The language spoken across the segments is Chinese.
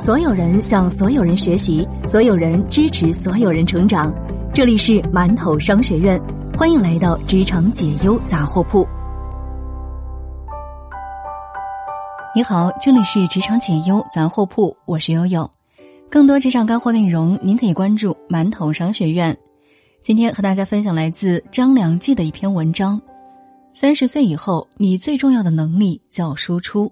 所有人向所有人学习，所有人支持所有人成长。这里是馒头商学院，欢迎来到职场解忧杂货铺。你好，这里是职场解忧杂货铺，我是悠悠。更多职场干货内容，您可以关注馒头商学院。今天和大家分享来自张良记的一篇文章：三十岁以后，你最重要的能力叫输出。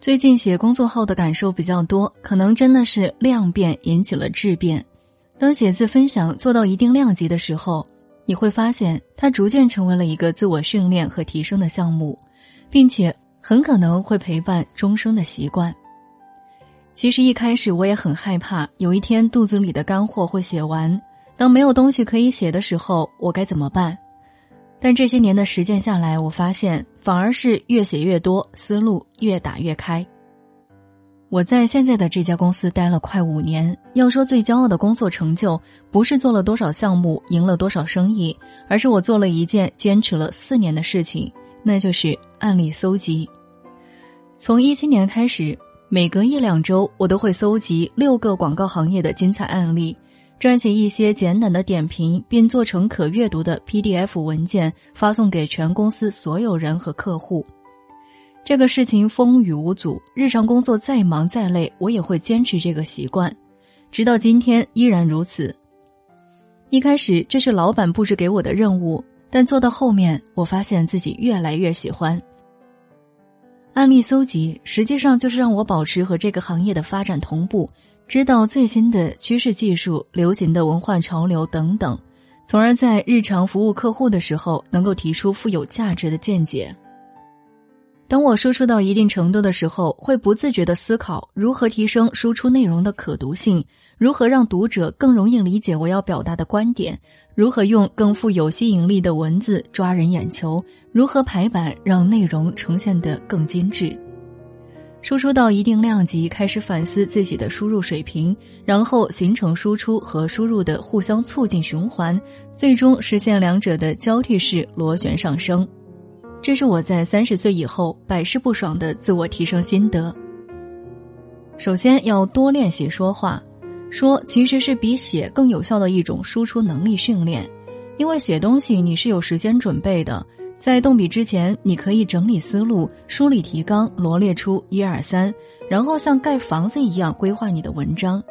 最近写工作后的感受比较多，可能真的是量变引起了质变。当写字分享做到一定量级的时候，你会发现它逐渐成为了一个自我训练和提升的项目，并且很可能会陪伴终生的习惯。其实一开始我也很害怕，有一天肚子里的干货会写完，当没有东西可以写的时候，我该怎么办？但这些年的实践下来，我发现反而是越写越多，思路越打越开。我在现在的这家公司待了快五年，要说最骄傲的工作成就，不是做了多少项目，赢了多少生意，而是我做了一件坚持了四年的事情，那就是案例搜集。从一七年开始，每隔一两周，我都会搜集六个广告行业的精彩案例。撰写一些简短的点评，并做成可阅读的 PDF 文件，发送给全公司所有人和客户。这个事情风雨无阻，日常工作再忙再累，我也会坚持这个习惯，直到今天依然如此。一开始这是老板布置给我的任务，但做到后面，我发现自己越来越喜欢。案例搜集实际上就是让我保持和这个行业的发展同步。知道最新的趋势、技术、流行的文化潮流等等，从而在日常服务客户的时候能够提出富有价值的见解。当我输出到一定程度的时候，会不自觉的思考如何提升输出内容的可读性，如何让读者更容易理解我要表达的观点，如何用更富有吸引力的文字抓人眼球，如何排版让内容呈现得更精致。输出到一定量级，开始反思自己的输入水平，然后形成输出和输入的互相促进循环，最终实现两者的交替式螺旋上升。这是我在三十岁以后百试不爽的自我提升心得。首先要多练习说话，说其实是比写更有效的一种输出能力训练，因为写东西你是有时间准备的。在动笔之前，你可以整理思路、梳理提纲、罗列出一二三，然后像盖房子一样规划你的文章。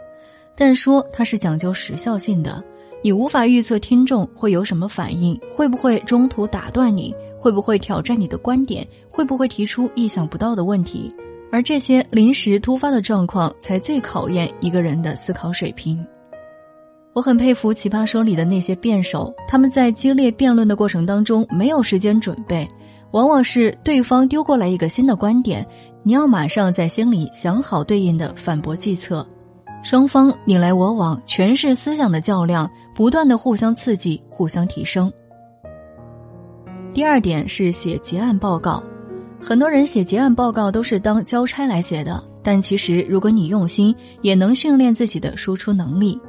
但说它是讲究时效性的，你无法预测听众会有什么反应，会不会中途打断你，会不会挑战你的观点，会不会提出意想不到的问题，而这些临时突发的状况，才最考验一个人的思考水平。我很佩服《奇葩说》里的那些辩手，他们在激烈辩论的过程当中没有时间准备，往往是对方丢过来一个新的观点，你要马上在心里想好对应的反驳计策，双方你来我往，全是思想的较量，不断的互相刺激，互相提升。第二点是写结案报告，很多人写结案报告都是当交差来写的，但其实如果你用心，也能训练自己的输出能力。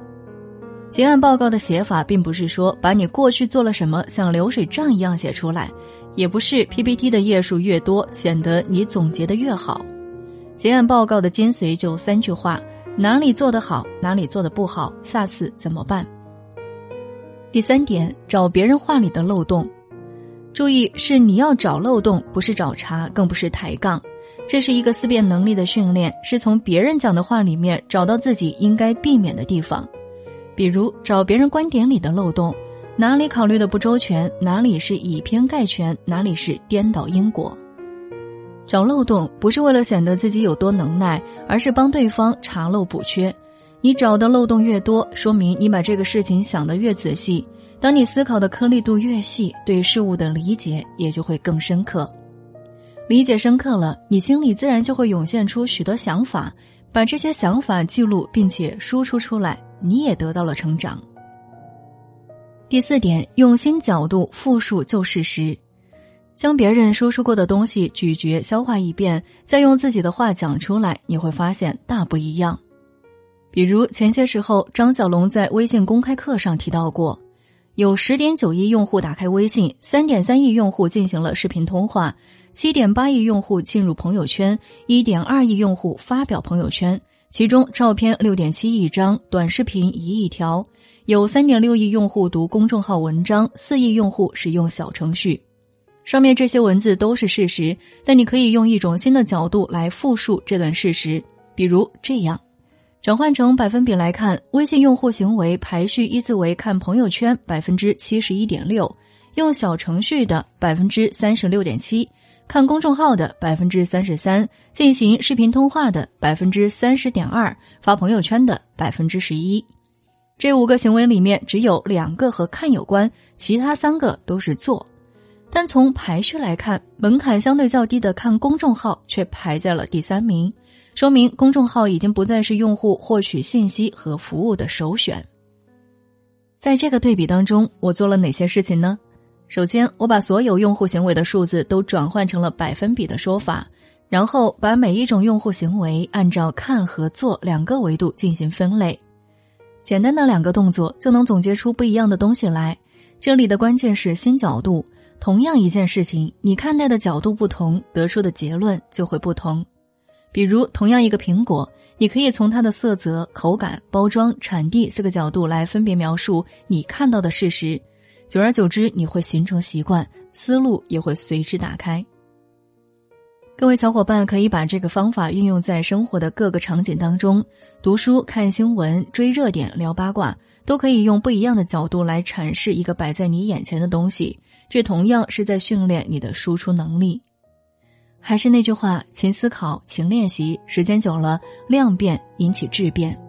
结案报告的写法，并不是说把你过去做了什么像流水账一样写出来，也不是 PPT 的页数越多，显得你总结的越好。结案报告的精髓就三句话：哪里做得好，哪里做的不好，下次怎么办？第三点，找别人话里的漏洞。注意，是你要找漏洞，不是找茬，更不是抬杠。这是一个思辨能力的训练，是从别人讲的话里面找到自己应该避免的地方。比如找别人观点里的漏洞，哪里考虑的不周全，哪里是以偏概全，哪里是颠倒因果。找漏洞不是为了显得自己有多能耐，而是帮对方查漏补缺。你找的漏洞越多，说明你把这个事情想得越仔细。当你思考的颗粒度越细，对事物的理解也就会更深刻。理解深刻了，你心里自然就会涌现出许多想法，把这些想法记录并且输出出来。你也得到了成长。第四点，用新角度复述旧事实，将别人说出过的东西咀嚼消化一遍，再用自己的话讲出来，你会发现大不一样。比如前些时候，张小龙在微信公开课上提到过，有十点九亿用户打开微信，三点三亿用户进行了视频通话，七点八亿用户进入朋友圈，一点二亿用户发表朋友圈。其中，照片六点七亿张，短视频一亿条，有三点六亿用户读公众号文章，四亿用户使用小程序。上面这些文字都是事实，但你可以用一种新的角度来复述这段事实，比如这样。转换成百分比来看，微信用户行为排序依次为：看朋友圈百分之七十一点六，用小程序的百分之三十六点七，看公众号的百分之三十三，进行视频通话的百分之三十点二，发朋友圈的百分之十一。这五个行为里面只有两个和看有关，其他三个都是做。但从排序来看，门槛相对较低的看公众号却排在了第三名。说明公众号已经不再是用户获取信息和服务的首选。在这个对比当中，我做了哪些事情呢？首先，我把所有用户行为的数字都转换成了百分比的说法，然后把每一种用户行为按照看和做两个维度进行分类。简单的两个动作就能总结出不一样的东西来。这里的关键是新角度。同样一件事情，你看待的角度不同，得出的结论就会不同。比如，同样一个苹果，你可以从它的色泽、口感、包装、产地四个角度来分别描述你看到的事实。久而久之，你会形成习惯，思路也会随之打开。各位小伙伴可以把这个方法运用在生活的各个场景当中，读书、看新闻、追热点、聊八卦，都可以用不一样的角度来阐释一个摆在你眼前的东西。这同样是在训练你的输出能力。还是那句话，勤思考，勤练习，时间久了，量变引起质变。